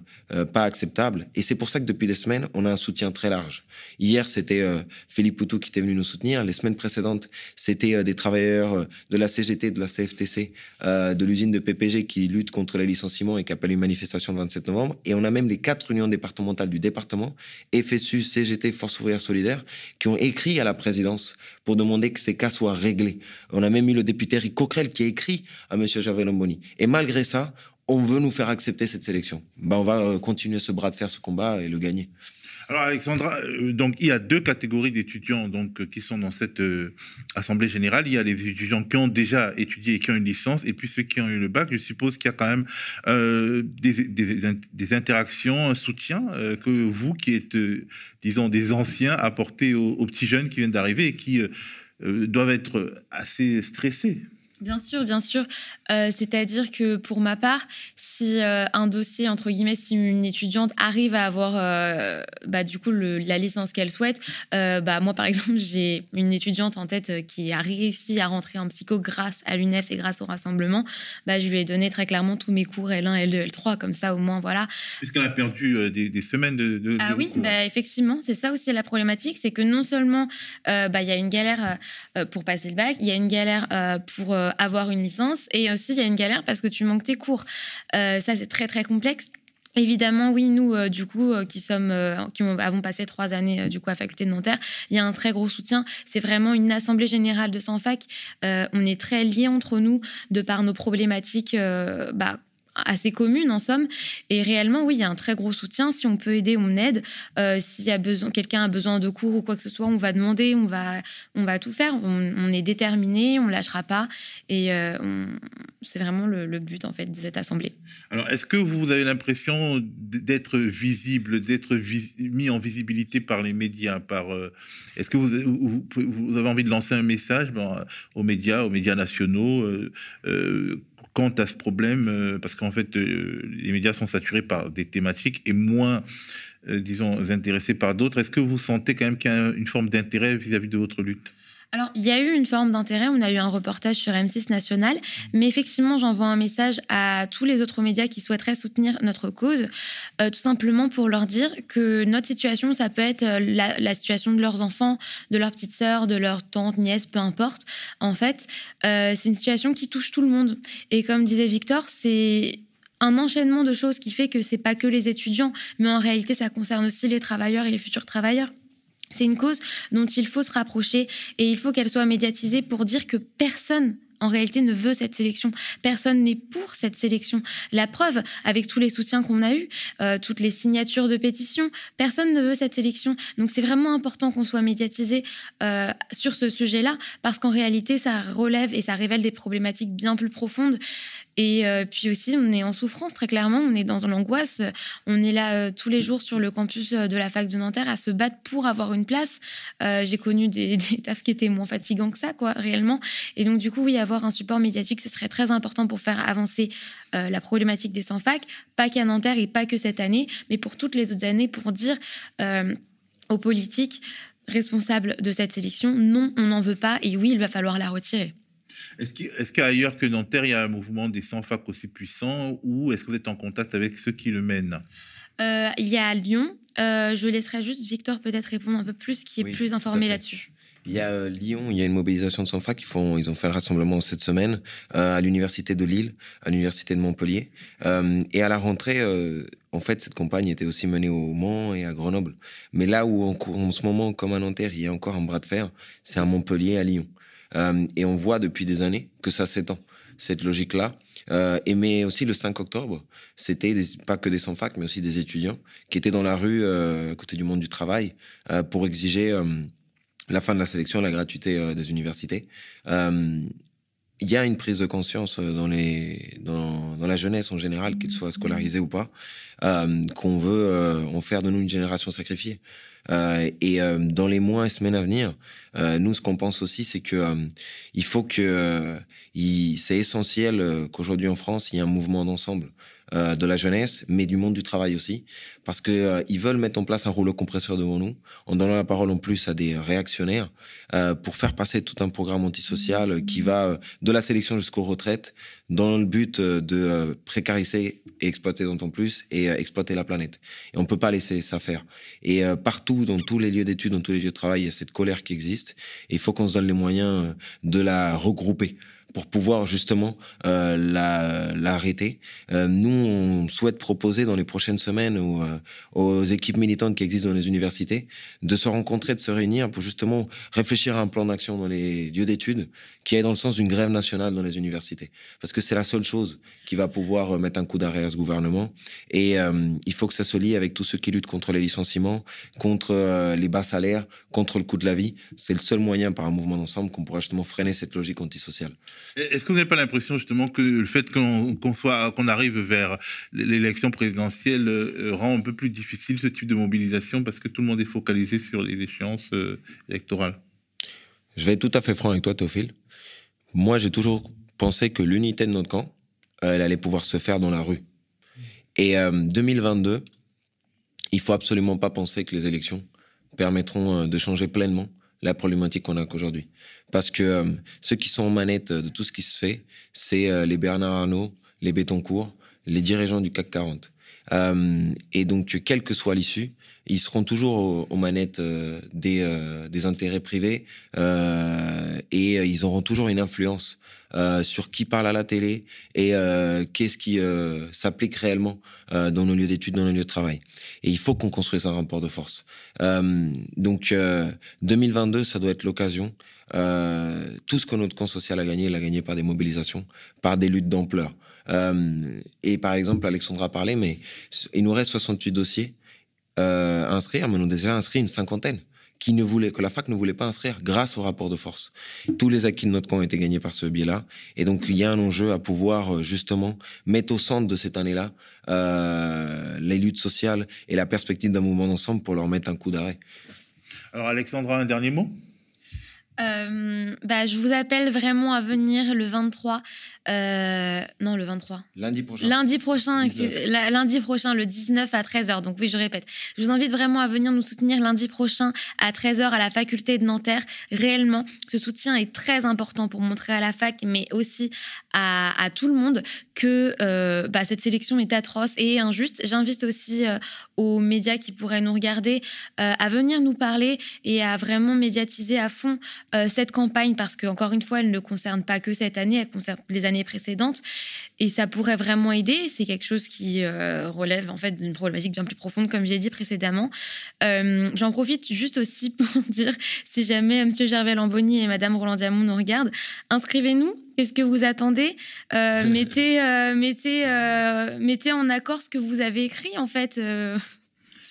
pas acceptable. Et c'est pour ça que depuis des semaines, on a un soutien très large. Hier, c'était Philippe Poutou qui était venu nous soutenir. Les semaines précédentes, c'était des travailleurs de la CGT, de la CFTC, de l'usine de PPG qui luttent contre les licenciements et qui appellent une manifestation le 27 novembre. Et on a même les quatre unions départementales du département, FSU, CGT, Force ouvrière solidaire, qui ont écrit à la présidence pour demander que ces cas soient réglés. On a même eu le député Rick Coquerel qui a écrit à M. Javel Lomboni. Et malgré ça, on veut nous faire accepter cette sélection. Ben, on va euh, continuer ce bras de fer, ce combat et le gagner. Alors Alexandra, euh, donc il y a deux catégories d'étudiants donc euh, qui sont dans cette euh, assemblée générale. Il y a les étudiants qui ont déjà étudié et qui ont une licence, et puis ceux qui ont eu le bac. Je suppose qu'il y a quand même des, interactions, un soutien que vous, qui êtes, disons, des anciens, apportez aux, aux, petits jeunes qui viennent d'arriver et qui doivent être assez stressés. Bien sûr, bien sûr. C'est-à-dire que pour ma part, si euh, un dossier, entre guillemets, si une étudiante arrive à avoir euh, bah, du coup la licence qu'elle souhaite, bah, moi par exemple, j'ai une étudiante en tête qui a réussi à rentrer en psycho grâce à l'UNEF et grâce au rassemblement, bah, je lui ai donné très clairement tous mes cours L1, L2, L3, comme ça au moins, voilà. Puisqu'elle a perdu des, semaines de, Ah oui, bah, effectivement, c'est ça aussi la problématique, c'est que non seulement bah, il y a une galère pour passer le bac, il y a une galère pour avoir une licence. Et aussi, il y a une galère parce que tu manques tes cours. Euh, ça, c'est très, très complexe. Évidemment, oui, nous, euh, du coup, euh, qui sommes, qui avons passé trois années du coup à faculté de Nanterre, il y a un très gros soutien. C'est vraiment une assemblée générale de 100 fac. on est très liés entre nous de par nos problématiques. Bah, assez commune en somme. Et réellement, oui, il y a un très gros soutien. Si on peut aider, on aide. Euh, besoin, quelqu'un a besoin de cours ou quoi que ce soit, on va demander, on va, on va tout faire. On, est déterminé, on lâchera pas. Et euh, c'est vraiment le, but en fait de cette assemblée. Alors, est-ce que vous avez l'impression d'être visible, d'être mis en visibilité par les médias par, euh, Est-ce que vous, vous, avez envie de lancer un message aux médias, aux médias nationaux quant à ce problème Parce qu'en fait, les médias sont saturés par des thématiques et moins, disons, intéressés par d'autres. Est-ce que vous sentez quand même qu'il y a une forme d'intérêt vis-à-vis de votre lutte? Alors, il y a eu une forme d'intérêt. On a eu un reportage sur M6 National. Mais effectivement, j'envoie un message à tous les autres médias qui souhaiteraient soutenir notre cause, euh, tout simplement pour leur dire que notre situation, ça peut être euh, la, situation de leurs enfants, de leurs petites sœurs, de leurs tantes, nièces, peu importe. En fait, euh, c'est une situation qui touche tout le monde. Et comme disait Victor, c'est un enchaînement de choses qui fait que c'est pas que les étudiants, mais en réalité, ça concerne aussi les travailleurs et les futurs travailleurs. C'est une cause dont il faut se rapprocher et il faut qu'elle soit médiatisée pour dire que personne en réalité ne veut cette sélection. Personne n'est pour cette sélection. La preuve, avec tous les soutiens qu'on a eus, euh, toutes les signatures de pétitions, personne ne veut cette sélection. Donc c'est vraiment important qu'on soit médiatisé euh, sur ce sujet-là, parce qu'en réalité, ça relève et ça révèle des problématiques bien plus profondes. Et euh, puis aussi, on est en souffrance, très clairement, on est dans l'angoisse. On est là tous les jours sur le campus de la fac de Nanterre à se battre pour avoir une place. J'ai connu des, des tafs qui étaient moins fatigants que ça, quoi, réellement. Et donc, du coup, oui, avoir un support médiatique, ce serait très important pour faire avancer euh, la problématique des sans-fac, pas qu'à Nanterre et pas que cette année, mais pour toutes les autres années, pour dire euh, aux politiques responsables de cette sélection, non, on n'en veut pas, et oui, il va falloir la retirer. Est-ce qu'ailleurs que Nanterre, il y a un mouvement des sans-fac aussi puissant, ou est-ce que vous êtes en contact avec ceux qui le mènent? Euh, il y a à Lyon. je laisserai juste Victor peut-être répondre un peu plus, qui est plus informé là-dessus. Il y a euh, Lyon, il y a une mobilisation de Sanfa qui font, ils ont fait un rassemblement cette semaine euh, à l'université de Lille, à l'université de Montpellier, euh, et à la rentrée, en fait, cette campagne était aussi menée au Mans et à Grenoble. Mais là où en, en ce moment, comme à Nanterre, il y a encore un bras de fer, c'est à Montpellier, à Lyon, et on voit depuis des années que ça s'étend cette logique-là. et mais aussi le 5 octobre, c'était pas que des sans-fac, mais aussi des étudiants qui étaient dans la rue à côté du monde du travail pour exiger la fin de la sélection, la gratuité euh, des universités. Euh, il y a une prise de conscience euh, dans, la jeunesse en général, qu'ils soient scolarisés ou pas, qu'on veut en faire de nous une génération sacrifiée. Et dans les mois et semaines à venir, nous, ce qu'on pense aussi, c'est que il faut que c'est essentiel qu'aujourd'hui en France, il y ait un mouvement d'ensemble. Euh, de la jeunesse, mais du monde du travail aussi, parce qu'ils euh, ils veulent mettre en place un rouleau compresseur devant nous, en donnant la parole en plus à des réactionnaires, euh, pour faire passer tout un programme antisocial qui va de la sélection jusqu'aux retraites, dans le but de précariser et exploiter d'autant plus et exploiter la planète. Et on peut pas laisser ça faire. Et partout, dans tous les lieux d'études, dans tous les lieux de travail, il y a cette colère qui existe. Et il faut qu'on se donne les moyens de la regrouper pour pouvoir justement euh, l'arrêter. Euh, nous, on souhaite proposer dans les prochaines semaines aux, euh, aux, équipes militantes qui existent dans les universités de se rencontrer, de se réunir pour justement réfléchir à un plan d'action dans les lieux d'études qui est dans le sens d'une grève nationale dans les universités. Parce que c'est la seule chose qui va pouvoir euh, mettre un coup d'arrêt à ce gouvernement. Et euh, il faut que ça se lie avec tous ceux qui luttent contre les licenciements, contre les bas salaires, contre le coût de la vie. C'est le seul moyen par un mouvement d'ensemble qu'on pourra justement freiner cette logique antisociale. Est-ce que vous n'avez pas l'impression justement que le fait qu'on soit qu'on arrive vers l'élection présidentielle euh, rend un peu plus difficile ce type de mobilisation parce que tout le monde est focalisé sur les échéances euh, électorales? Je vais être tout à fait franc avec toi, Théophile. Moi, j'ai toujours pensé que l'unité de notre camp, euh, elle allait pouvoir se faire dans la rue. Et 2022, il faut absolument pas penser que les élections permettront de changer pleinement la problématique qu'on a qu'aujourd'hui. Parce que euh, ceux qui sont en manette de tout ce qui se fait, c'est euh, les Bernard Arnault, les Bétoncourt, les dirigeants du CAC 40. Euh, et donc, quelle que soit l'issue, ils seront toujours aux, manettes des, des, intérêts privés et ils auront toujours une influence euh, sur qui parle à la télé et euh, qu'est-ce qui euh, s'applique réellement dans nos lieux d'études, dans nos lieux de travail. Et il faut qu'on construise un rapport de force. donc 2022, ça doit être l'occasion. tout ce que notre camp social a gagné, il a gagné par des mobilisations, par des luttes d'ampleur. et par exemple, Alexandra a parlé, mais il nous reste 68 dossiers à inscrire, mais on a déjà inscrit une cinquantaine qui ne voulait, que la fac ne voulait pas inscrire grâce au rapport de force. Tous les acquis de notre camp ont été gagnés par ce biais-là. Et donc, il y a un enjeu à pouvoir euh, justement mettre au centre de cette année-là euh, les luttes sociales et la perspective d'un mouvement d'ensemble pour leur mettre un coup d'arrêt. Alors, Alexandra, un dernier mot? Euh, bah, je vous appelle vraiment à venir le 23 Euh, non, le 23. Lundi prochain. Lundi prochain, 19. excuse- la- lundi prochain, le 19 à 13h. Donc oui, je répète. Je vous invite vraiment à venir nous soutenir lundi prochain à 13h à la faculté de Nanterre. Réellement, ce soutien est très important pour montrer à la fac, mais aussi à, à tout le monde que euh, bah, cette sélection est atroce et injuste. J'invite aussi euh, aux médias qui pourraient nous regarder à venir nous parler et à vraiment médiatiser à fond euh, cette campagne parce que encore une fois, elle ne concerne pas que cette année, elle concerne les années précédentes et ça pourrait vraiment aider. C'est quelque chose qui euh, relève en fait d'une problématique bien plus profonde, comme j'ai dit précédemment. Euh, J'en profite juste aussi pour dire, si jamais Monsieur Gervais Lamboni et Madame Roland Diamond nous regardent, inscrivez-nous. Qu'est-ce que vous attendez? Mettez, mettez, mettez en accord ce que vous avez écrit en fait.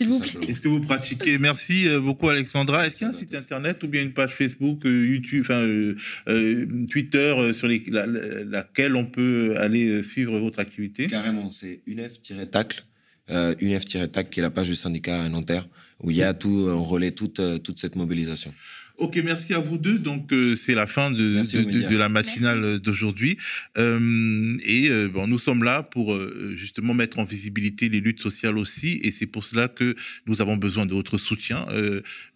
S'il vous plaît. Est-ce que vous pratiquez? Merci euh, beaucoup Alexandra. Est-ce qu'il y a un site internet ou bien une page Facebook, euh, YouTube, enfin euh, euh, Twitter sur les, la- la- laquelle on peut aller suivre votre activité? Carrément, c'est UNEF-TACL, euh, UNEF-TAC qui est la page du syndicat à Nanterre, où il y a tout, on relaie toute, toute cette mobilisation. Ok, merci à vous deux. Donc euh, c'est la fin de, Merci de, aux de- médias. de la matinale d'aujourd'hui. Euh, et euh, bon, nous sommes là pour euh, justement mettre en visibilité les luttes sociales aussi. Et c'est pour cela que nous avons besoin de votre soutien.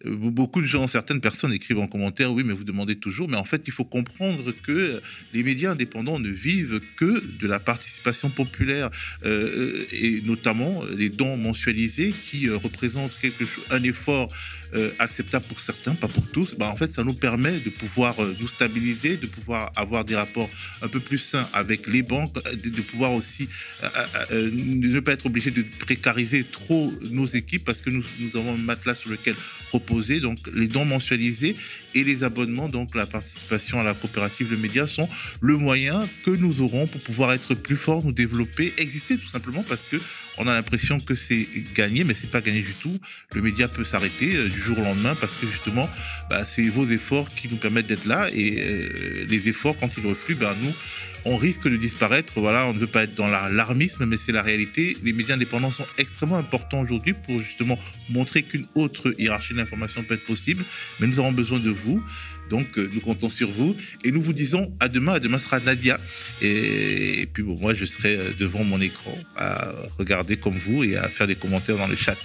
Beaucoup de gens, certaines personnes écrivent en commentaire, oui, mais vous demandez toujours. Mais en fait, il faut comprendre que les médias indépendants ne vivent que de la participation populaire euh, et notamment les dons mensualisés qui euh, représentent quelque chose, un effort euh, acceptable pour certains, pas pour tous, bah, en fait, ça nous permet de pouvoir euh, nous stabiliser, de pouvoir avoir des rapports un peu plus sains avec les banques, euh, de, de pouvoir aussi euh, ne pas être obligé de précariser trop nos équipes parce que nous, avons un matelas sur lequel reposer. Donc, les dons mensualisés et les abonnements, donc la participation à la coopérative Le Média sont le moyen que nous aurons pour pouvoir être plus forts, nous développer, exister tout simplement parce que on a l'impression que c'est gagné, mais c'est pas gagné du tout. Le média peut s'arrêter du jour au lendemain parce que justement, bah, c'est vos efforts qui nous permettent d'être là et euh, les efforts quand ils refluent, ben nous on risque de disparaître. Voilà, on ne veut pas être dans l'alarmisme, mais c'est la réalité. Les médias indépendants sont extrêmement importants aujourd'hui pour justement montrer qu'une autre hiérarchie de l'information peut être possible. Mais nous avons besoin de vous. Donc, euh, nous comptons sur vous. Et nous vous disons à demain. À demain sera Nadia. Et, puis, bon, moi, je serai euh, devant mon écran à regarder comme vous et à faire des commentaires dans le chat.